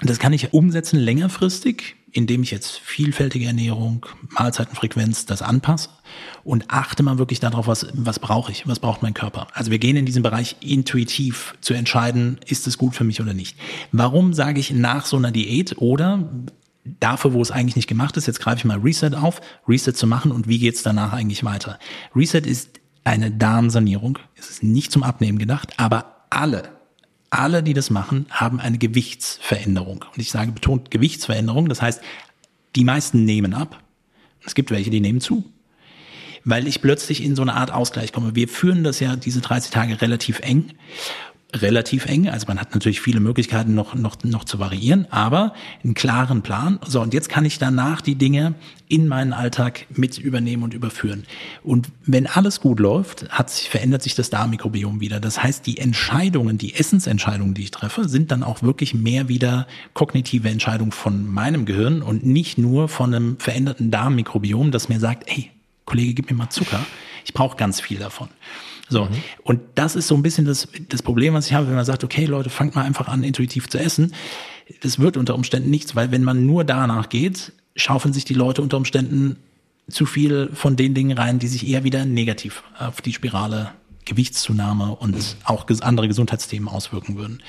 das kann ich umsetzen längerfristig, indem ich jetzt vielfältige Ernährung, Mahlzeitenfrequenz, das anpasse und achte mal wirklich darauf, was, was brauche ich, was braucht mein Körper. Also wir gehen in diesen Bereich intuitiv zu entscheiden, ist es gut für mich oder nicht. Warum sage ich nach so einer Diät oder dafür, wo es eigentlich nicht gemacht ist, jetzt greife ich mal Reset auf, Reset zu machen und wie geht's danach eigentlich weiter. Reset ist eine Darmsanierung. Es ist nicht zum Abnehmen gedacht, aber alle, alle, die das machen, haben eine Gewichtsveränderung. Und ich sage betont Gewichtsveränderung. Das heißt, die meisten nehmen ab. Es gibt welche, die nehmen zu. Weil ich plötzlich in so eine Art Ausgleich komme. Wir führen das ja diese 30 Tage relativ eng relativ eng. Also man hat natürlich viele Möglichkeiten noch, noch, noch zu variieren, aber einen klaren Plan. So, und jetzt kann ich danach die Dinge in meinen Alltag mit übernehmen und überführen. Und wenn alles gut läuft, hat sich, verändert sich das Darmmikrobiom wieder. Das heißt, die Entscheidungen, die Essensentscheidungen, die ich treffe, sind dann auch wirklich mehr wieder kognitive Entscheidungen von meinem Gehirn und nicht nur von einem veränderten Darmmikrobiom, das mir sagt, ey, Kollege, gib mir mal Zucker. Ich brauche ganz viel davon. So. Mhm. Und das ist so ein bisschen das, das Problem, was ich habe, wenn man sagt, okay, Leute, fangt mal einfach an, intuitiv zu essen. Das wird unter Umständen nichts, weil wenn man nur danach geht, schaufeln sich die Leute unter Umständen zu viel von den Dingen rein, die sich eher wieder negativ auf die Spirale Gewichtszunahme und auch andere Gesundheitsthemen auswirken würden.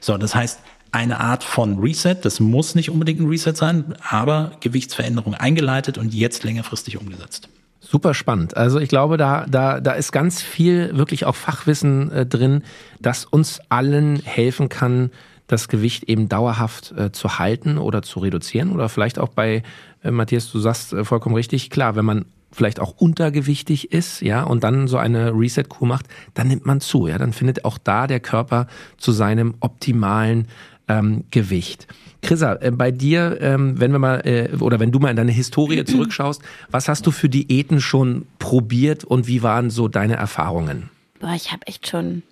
So, das heißt, eine Art von Reset, das muss nicht unbedingt ein Reset sein, aber Gewichtsveränderung eingeleitet und jetzt längerfristig umgesetzt. Super spannend. Also ich glaube, da, da, da ist ganz viel wirklich auch Fachwissen äh, drin, das uns allen helfen kann, das Gewicht eben dauerhaft äh, zu halten oder zu reduzieren. Oder vielleicht auch bei, äh, Matthias, du sagst äh, vollkommen richtig, klar, wenn man vielleicht auch untergewichtig ist, ja, und dann so eine Reset-Kur macht, dann nimmt man zu, ja, dann findet auch da der Körper zu seinem optimalen ähm, Gewicht. Chrissa, äh, bei dir, ähm, wenn wir mal, äh, oder wenn du mal in deine Historie [CLEARS THROAT] zurückschaust, was hast du für Diäten schon probiert und wie waren so deine Erfahrungen? Boah, ich habe echt schon,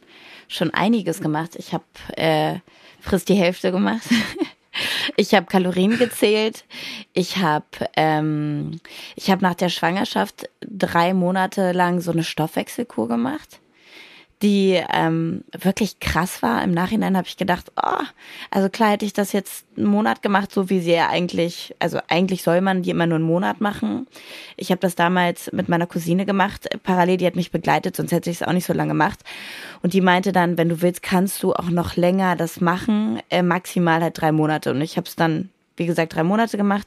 schon einiges gemacht. Ich habe äh, frisst die Hälfte gemacht. [LAUGHS] ich habe Kalorien gezählt. Ich habe ähm, ich habe nach der Schwangerschaft drei Monate lang so eine Stoffwechselkur gemacht die ähm, wirklich krass war. Im Nachhinein habe ich gedacht, oh, also klar hätte ich das jetzt einen Monat gemacht, so wie sie ja eigentlich, also eigentlich soll man die immer nur einen Monat machen. Ich habe das damals mit meiner Cousine gemacht, parallel, die hat mich begleitet, sonst hätte ich es auch nicht so lange gemacht. Und die meinte dann, wenn du willst, kannst du auch noch länger das machen, äh, maximal halt drei Monate. Und ich habe es dann, wie gesagt, drei Monate gemacht.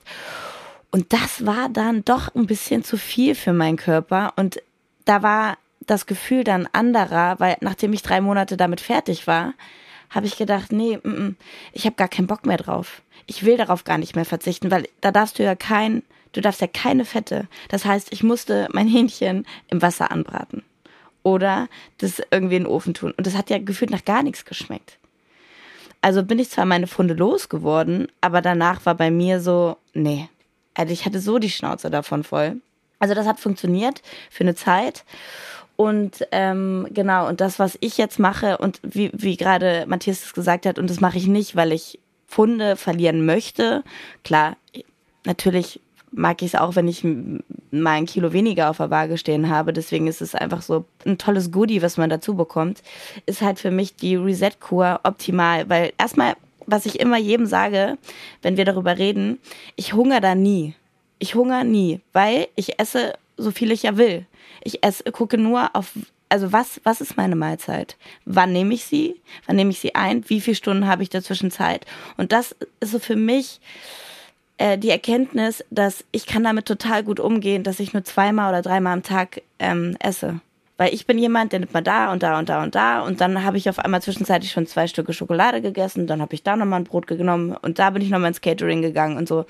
Und das war dann doch ein bisschen zu viel für meinen Körper. Und da war das Gefühl dann anderer, weil nachdem ich drei Monate damit fertig war, habe ich gedacht, nee, m -m, ich habe gar keinen Bock mehr drauf. Ich will darauf gar nicht mehr verzichten, weil da darfst du ja kein, du darfst ja keine Fette. Das heißt, ich musste mein Hähnchen im Wasser anbraten oder das irgendwie in den Ofen tun. Und das hat ja gefühlt nach gar nichts geschmeckt. Also bin ich zwar meine Funde losgeworden, aber danach war bei mir so, nee. Also ich hatte so die Schnauze davon voll. Also das hat funktioniert für eine Zeit. Und ähm, genau, und das, was ich jetzt mache, und wie, wie gerade Matthias es gesagt hat, und das mache ich nicht, weil ich Funde verlieren möchte. Klar, natürlich mag ich es auch, wenn ich mal ein Kilo weniger auf der Waage stehen habe. Deswegen ist es einfach so ein tolles Goodie, was man dazu bekommt. Ist halt für mich die Reset-Kur optimal, weil erstmal, was ich immer jedem sage, wenn wir darüber reden, ich hungere da nie. Ich hungere nie, weil ich esse so viel ich ja will. Ich esse, gucke nur auf, also was, was ist meine Mahlzeit? Wann nehme ich sie? Wann nehme ich sie ein? Wie viele Stunden habe ich dazwischen Zeit? Und das ist so für mich äh, die Erkenntnis, dass ich kann damit total gut umgehen, dass ich nur zweimal oder dreimal am Tag ähm, esse. Weil ich bin jemand, der nimmt mal da und da und da und da und dann habe ich auf einmal zwischenzeitlich schon zwei Stücke Schokolade gegessen, dann habe ich da nochmal ein Brot genommen und da bin ich nochmal ins Catering gegangen und so.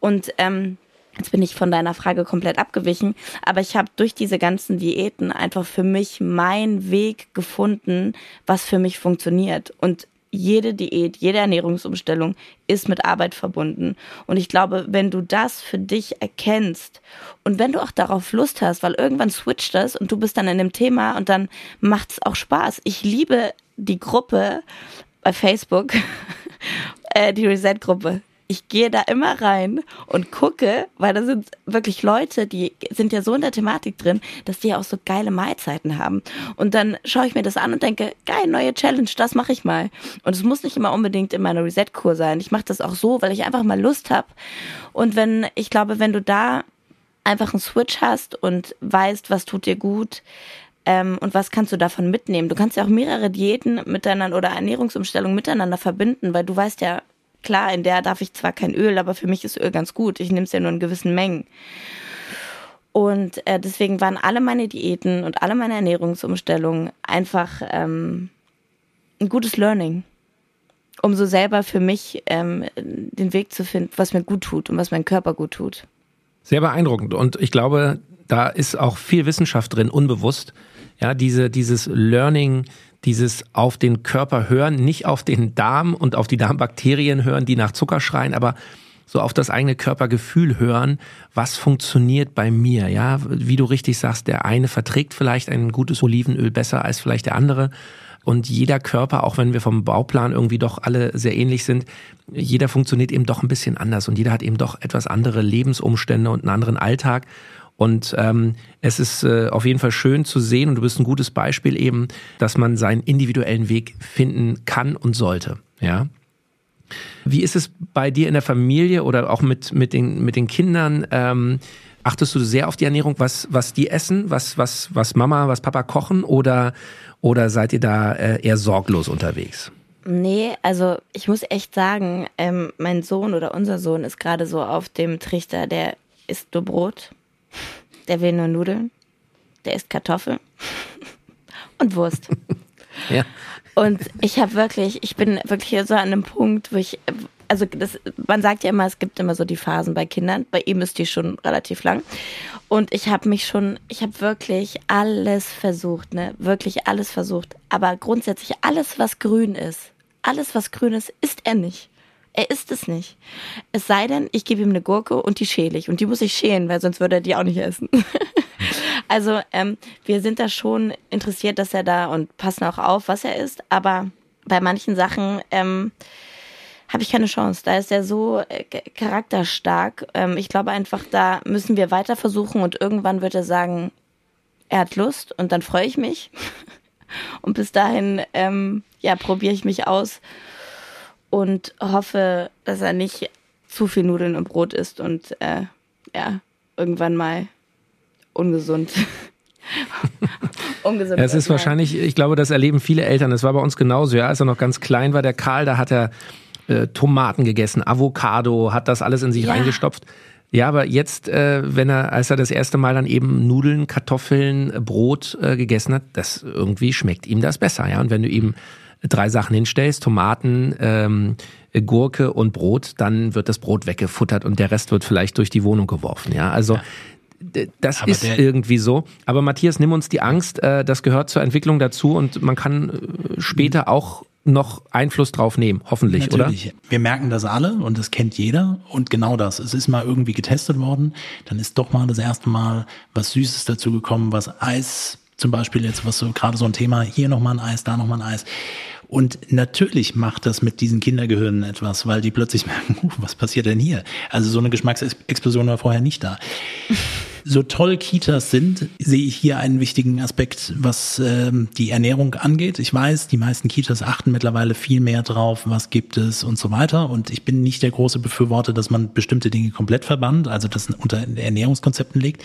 Und ähm, Jetzt bin ich von deiner Frage komplett abgewichen, aber ich habe durch diese ganzen Diäten einfach für mich meinen Weg gefunden, was für mich funktioniert. Und jede Diät, jede Ernährungsumstellung ist mit Arbeit verbunden. Und ich glaube, wenn du das für dich erkennst und wenn du auch darauf Lust hast, weil irgendwann switcht das und du bist dann in dem Thema und dann macht es auch Spaß. Ich liebe die Gruppe bei Facebook, [LAUGHS] äh, die Reset-Gruppe ich gehe da immer rein und gucke, weil da sind wirklich Leute, die sind ja so in der Thematik drin, dass die auch so geile Mahlzeiten haben. Und dann schaue ich mir das an und denke, geil, neue Challenge, das mache ich mal. Und es muss nicht immer unbedingt in meiner Reset-Kur sein. Ich mache das auch so, weil ich einfach mal Lust habe. Und wenn, ich glaube, wenn du da einfach einen Switch hast und weißt, was tut dir gut, ähm, und was kannst du davon mitnehmen? Du kannst ja auch mehrere Diäten miteinander oder Ernährungsumstellungen miteinander verbinden, weil du weißt ja, klar, in der darf ich zwar kein Öl, aber für mich ist Öl ganz gut. Ich nehme es ja nur in gewissen Mengen. Und äh, deswegen waren alle meine Diäten und alle meine Ernährungsumstellungen einfach ähm, ein gutes Learning, um so selber für mich ähm, den Weg zu finden, was mir gut tut und was mein Körper gut tut. Sehr beeindruckend. Und ich glaube, da ist auch viel Wissenschaft drin, unbewusst. Ja, diese, dieses Learning, dieses auf den Körper hören, nicht auf den Darm und auf die Darmbakterien hören, die nach Zucker schreien, aber so auf das eigene Körpergefühl hören, was funktioniert bei mir, ja, wie du richtig sagst, der eine verträgt vielleicht ein gutes Olivenöl besser als vielleicht der andere. Und jeder Körper, auch wenn wir vom Bauplan irgendwie doch alle sehr ähnlich sind, jeder funktioniert eben doch ein bisschen anders und jeder hat eben doch etwas andere Lebensumstände und einen anderen Alltag und ähm, es ist äh, auf jeden Fall schön zu sehen und du bist ein gutes Beispiel eben, dass man seinen individuellen Weg finden kann und sollte. Ja. Wie ist es bei dir in der Familie oder auch mit, mit, den, mit den Kindern? Ähm, achtest du sehr auf die Ernährung, was, was die essen, was, was, was Mama, was Papa kochen oder, oder seid ihr da äh, eher sorglos unterwegs? Nee, also ich muss echt sagen, ähm, mein Sohn oder unser Sohn ist gerade so auf dem Trichter, der isst nur Brot der will nur Nudeln. Der isst Kartoffeln [LAUGHS] und Wurst. ja. Und ich habe wirklich, ich bin wirklich hier so an einem Punkt, wo ich, also das, man sagt ja immer, es gibt immer so die Phasen bei Kindern. Bei ihm ist die schon relativ lang. Und ich habe mich schon, ich habe wirklich alles versucht, ne, wirklich alles versucht. Aber grundsätzlich alles, was grün ist, alles, was grün ist, isst er nicht. Er isst es nicht. Es sei denn, ich gebe ihm eine Gurke und die schäle ich. Und die muss ich schälen, weil sonst würde er die auch nicht essen. [LAUGHS] also ähm, wir sind da schon interessiert, dass er da und passen auch auf, was er isst. Aber bei manchen Sachen ähm, habe ich keine Chance. Da ist er so äh, charakterstark. Ähm, ich glaube einfach, da müssen wir weiter versuchen und irgendwann wird er sagen, er hat Lust und dann freue ich mich. [LAUGHS] und bis dahin, ähm, ja, probiere ich mich aus und hoffe, dass er nicht zu viel Nudeln und Brot isst und äh, ja, irgendwann mal ungesund. [LAUGHS] ungesund. Ja, es ist wahrscheinlich, ich glaube, das erleben viele Eltern. Das war bei uns genauso. Ja, als er noch ganz klein war, der Karl, da hat er äh, Tomaten gegessen, Avocado, hat das alles in sich ja. reingestopft. Ja, aber jetzt, äh, wenn er, als er das erste Mal dann eben Nudeln, Kartoffeln, Brot äh, gegessen hat, das irgendwie schmeckt ihm das besser, ja. Und wenn du ihm drei Sachen hinstellst, Tomaten, ähm, Gurke und Brot, dann wird das Brot weggefuttert und der Rest wird vielleicht durch die Wohnung geworfen. Ja, also ja. das Aber ist irgendwie so. Aber Matthias, nimm uns die Angst, äh, das gehört zur Entwicklung dazu und man kann äh, später auch noch Einfluss drauf nehmen, hoffentlich, Natürlich. oder? Wir merken das alle und das kennt jeder und genau das. Es ist mal irgendwie getestet worden, dann ist doch mal das erste Mal was Süßes dazu gekommen, was Eis zum Beispiel jetzt, was so gerade so ein Thema, hier nochmal ein Eis, da nochmal ein Eis. Und natürlich macht das mit diesen Kindergehirnen etwas, weil die plötzlich [LAUGHS] merken, uh, was passiert denn hier? Also so eine Geschmacksexplosion war vorher nicht da. [LAUGHS] So toll Kitas sind, sehe ich hier einen wichtigen Aspekt, was ähm, die Ernährung angeht. Ich weiß, die meisten Kitas achten mittlerweile viel mehr drauf, was gibt es und so weiter. Und ich bin nicht der große Befürworter, dass man bestimmte Dinge komplett verbannt, also das unter Ernährungskonzepten legt.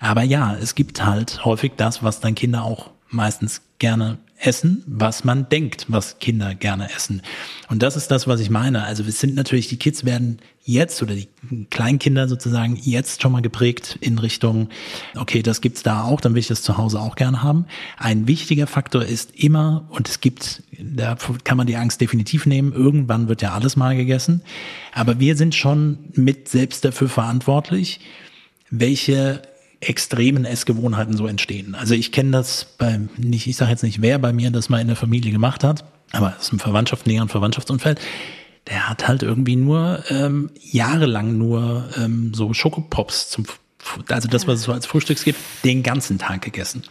Aber ja, es gibt halt häufig das, was dann Kinder auch meistens gerne essen, was man denkt, was Kinder gerne essen. Und das ist das, was ich meine. Also wir sind natürlich, die Kids werden jetzt oder die Kleinkinder sozusagen jetzt schon mal geprägt in Richtung, okay, das gibt's da auch, dann will ich das zu Hause auch gerne haben. Ein wichtiger Faktor ist immer, und es gibt, da kann man die Angst definitiv nehmen, irgendwann wird ja alles mal gegessen. Aber wir sind schon mit selbst dafür verantwortlich, welche extremen Essgewohnheiten so entstehen. Also ich kenne das bei, nicht, ich sage jetzt nicht, wer bei mir das mal in der Familie gemacht hat, aber es ist ein Verwandtschaft, näheren Verwandtschaftsumfeld. Der hat halt irgendwie nur ähm, jahrelang nur ähm, so Schokopops zum, also das, was es so als Frühstücks gibt, den ganzen Tag gegessen.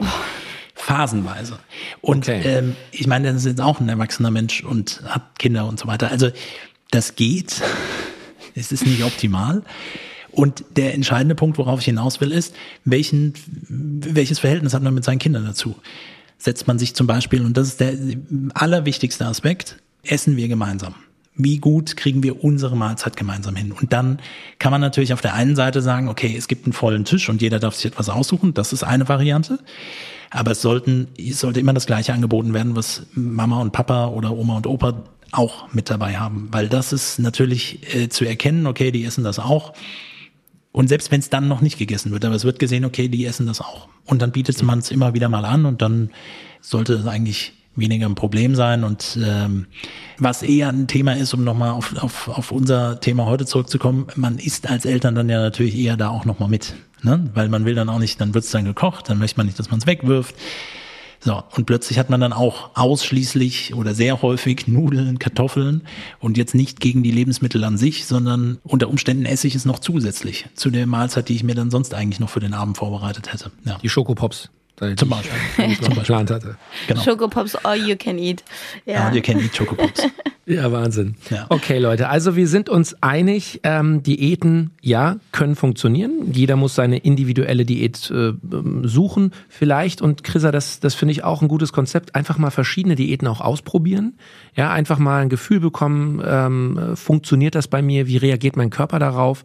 Phasenweise. Und okay. ähm, ich meine, der ist jetzt auch ein erwachsener Mensch und hat Kinder und so weiter. Also das geht. Es ist nicht optimal. Und der entscheidende Punkt, worauf ich hinaus will, ist, welchen, welches Verhältnis hat man mit seinen Kindern dazu? Setzt man sich zum Beispiel, und das ist der allerwichtigste Aspekt, essen wir gemeinsam. Wie gut kriegen wir unsere Mahlzeit gemeinsam hin? Und dann kann man natürlich auf der einen Seite sagen, okay, es gibt einen vollen Tisch und jeder darf sich etwas aussuchen. Das ist eine Variante. Aber es sollten, es sollte immer das Gleiche angeboten werden, was Mama und Papa oder Oma und Opa auch mit dabei haben. Weil das ist natürlich äh, zu erkennen, okay, die essen das auch. Und selbst wenn es dann noch nicht gegessen wird, aber es wird gesehen, okay, die essen das auch. Und dann bietet man es immer wieder mal an und dann sollte es eigentlich weniger ein Problem sein. Und ähm, was eher ein Thema ist, um nochmal auf, auf, auf unser Thema heute zurückzukommen, man isst als Eltern dann ja natürlich eher da auch nochmal mit. Ne? Weil man will dann auch nicht, dann wird es dann gekocht, dann möchte man nicht, dass man es wegwirft. So, und plötzlich hat man dann auch ausschließlich oder sehr häufig Nudeln, Kartoffeln und jetzt nicht gegen die Lebensmittel an sich, sondern unter Umständen esse ich es noch zusätzlich zu der Mahlzeit, die ich mir dann sonst eigentlich noch für den Abend vorbereitet hätte. Ja. Die Schokopops. Zum Beispiel. Zum Beispiel. hatte. Genau. Schokopops all you can eat. Ja, all you can eat Schokopops. [LAUGHS] Ja, Wahnsinn. Ja. Okay, Leute, also wir sind uns einig, ähm, Diäten, ja, können funktionieren. Jeder muss seine individuelle Diät äh, suchen vielleicht. Und Chrissa, das, das finde ich auch ein gutes Konzept. Einfach mal verschiedene Diäten auch ausprobieren. Ja, einfach mal ein Gefühl bekommen, ähm, funktioniert das bei mir? Wie reagiert mein Körper darauf?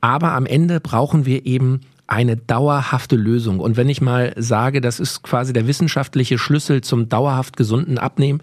Aber am Ende brauchen wir eben eine dauerhafte Lösung. Und wenn ich mal sage, das ist quasi der wissenschaftliche Schlüssel zum dauerhaft gesunden Abnehmen,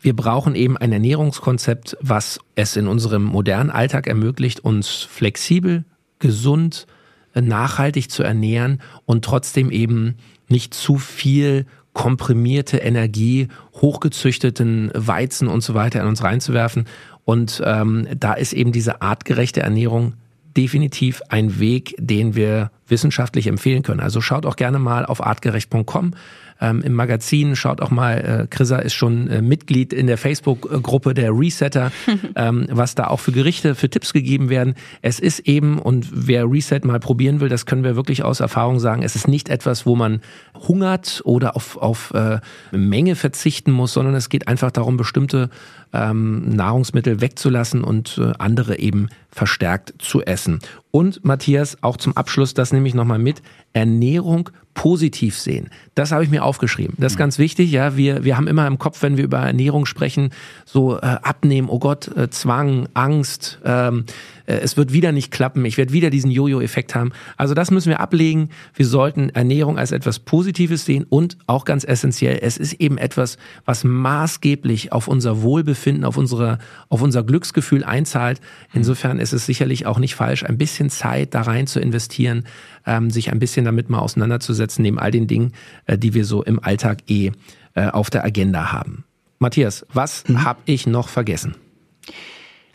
wir brauchen eben ein Ernährungskonzept, was es in unserem modernen Alltag ermöglicht, uns flexibel, gesund, nachhaltig zu ernähren und trotzdem eben nicht zu viel komprimierte Energie, hochgezüchteten Weizen und so weiter in uns reinzuwerfen. Und ähm, da ist eben diese artgerechte Ernährung definitiv ein Weg, den wir wissenschaftlich empfehlen können. Also schaut auch gerne mal auf artgerecht.com ähm, im Magazin. Schaut auch mal, äh, Chrissa ist schon äh, Mitglied in der Facebook-Gruppe der Resetter, [LAUGHS] ähm, was da auch für Gerichte, für Tipps gegeben werden. Es ist eben, und wer Reset mal probieren will, das können wir wirklich aus Erfahrung sagen, es ist nicht etwas, wo man hungert oder auf, auf äh, Menge verzichten muss, sondern es geht einfach darum, bestimmte ähm, Nahrungsmittel wegzulassen und äh, andere eben verstärkt zu essen. Und Matthias, auch zum Abschluss, das nehme ich nochmal mit, Ernährung positiv sehen. Das habe ich mir aufgeschrieben. Das ist mhm. ganz wichtig. Ja, wir, wir haben immer im Kopf, wenn wir über Ernährung sprechen, so äh, abnehmen, oh Gott, äh, Zwang, Angst, ähm, äh, es wird wieder nicht klappen, ich werde wieder diesen Jojo-Effekt haben. Also das müssen wir ablegen. Wir sollten Ernährung als etwas Positives sehen und auch ganz essentiell, es ist eben etwas, was maßgeblich auf unser Wohlbefinden, auf, unsere, auf unser Glücksgefühl einzahlt. Insofern ist es sicherlich auch nicht falsch, ein bisschen Zeit da rein zu investieren, ähm, sich ein bisschen damit mal auseinanderzusetzen, neben all den Dingen, äh, die wir so im Alltag eh äh, auf der Agenda haben. Matthias, was mhm. habe ich noch vergessen?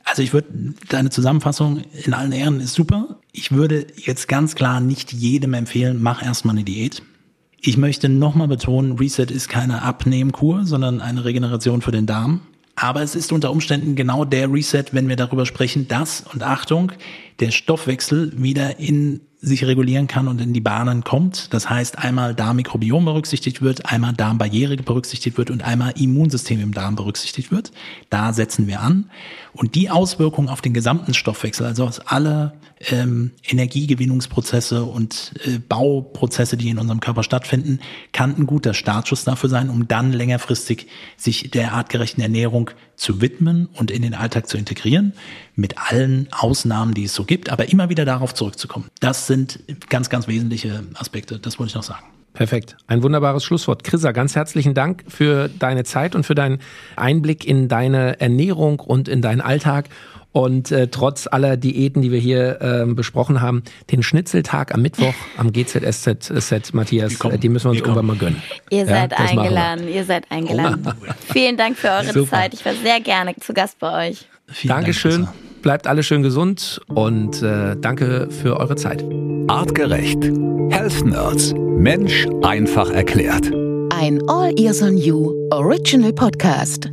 Also ich würde, deine Zusammenfassung in allen Ehren ist super. Ich würde jetzt ganz klar nicht jedem empfehlen, mach erstmal eine Diät. Ich möchte nochmal betonen, Reset ist keine Abnehmkur, sondern eine Regeneration für den Darm. Aber es ist unter Umständen genau der Reset, wenn wir darüber sprechen, dass, und Achtung, der Stoffwechsel wieder in sich regulieren kann und in die Bahnen kommt. Das heißt, einmal Darmmikrobiom berücksichtigt wird, einmal Darmbarriere berücksichtigt wird und einmal Immunsystem im Darm berücksichtigt wird. Da setzen wir an. Und die Auswirkungen auf den gesamten Stoffwechsel, also aus alle ähm, Energiegewinnungsprozesse und äh, Bauprozesse, die in unserem Körper stattfinden, kann ein guter Startschuss dafür sein, um dann längerfristig sich der artgerechten Ernährung zu widmen und in den Alltag zu integrieren, mit allen Ausnahmen, die es so gibt, aber immer wieder darauf zurückzukommen. Das sind ganz, ganz wesentliche Aspekte, das wollte ich noch sagen. Perfekt. Ein wunderbares Schlusswort. Chrissa, ganz herzlichen Dank für deine Zeit und für deinen Einblick in deine Ernährung und in deinen Alltag. Und äh, trotz aller Diäten, die wir hier äh, besprochen haben, den Schnitzeltag am Mittwoch am GZSZ, Matthias, kommen, äh, die müssen wir uns wir irgendwann mal gönnen. Ihr Ja, seid wir. eingeladen, ihr seid eingeladen. Vielen Dank für eure Super. Zeit. Ich war sehr gerne zu Gast bei euch. Vielen Dank, Dankeschön. Chrissa. Bleibt alle schön gesund und äh, danke für eure Zeit. Artgerecht. Health Nerds. Mensch einfach erklärt. Ein All Ears on You Original Podcast.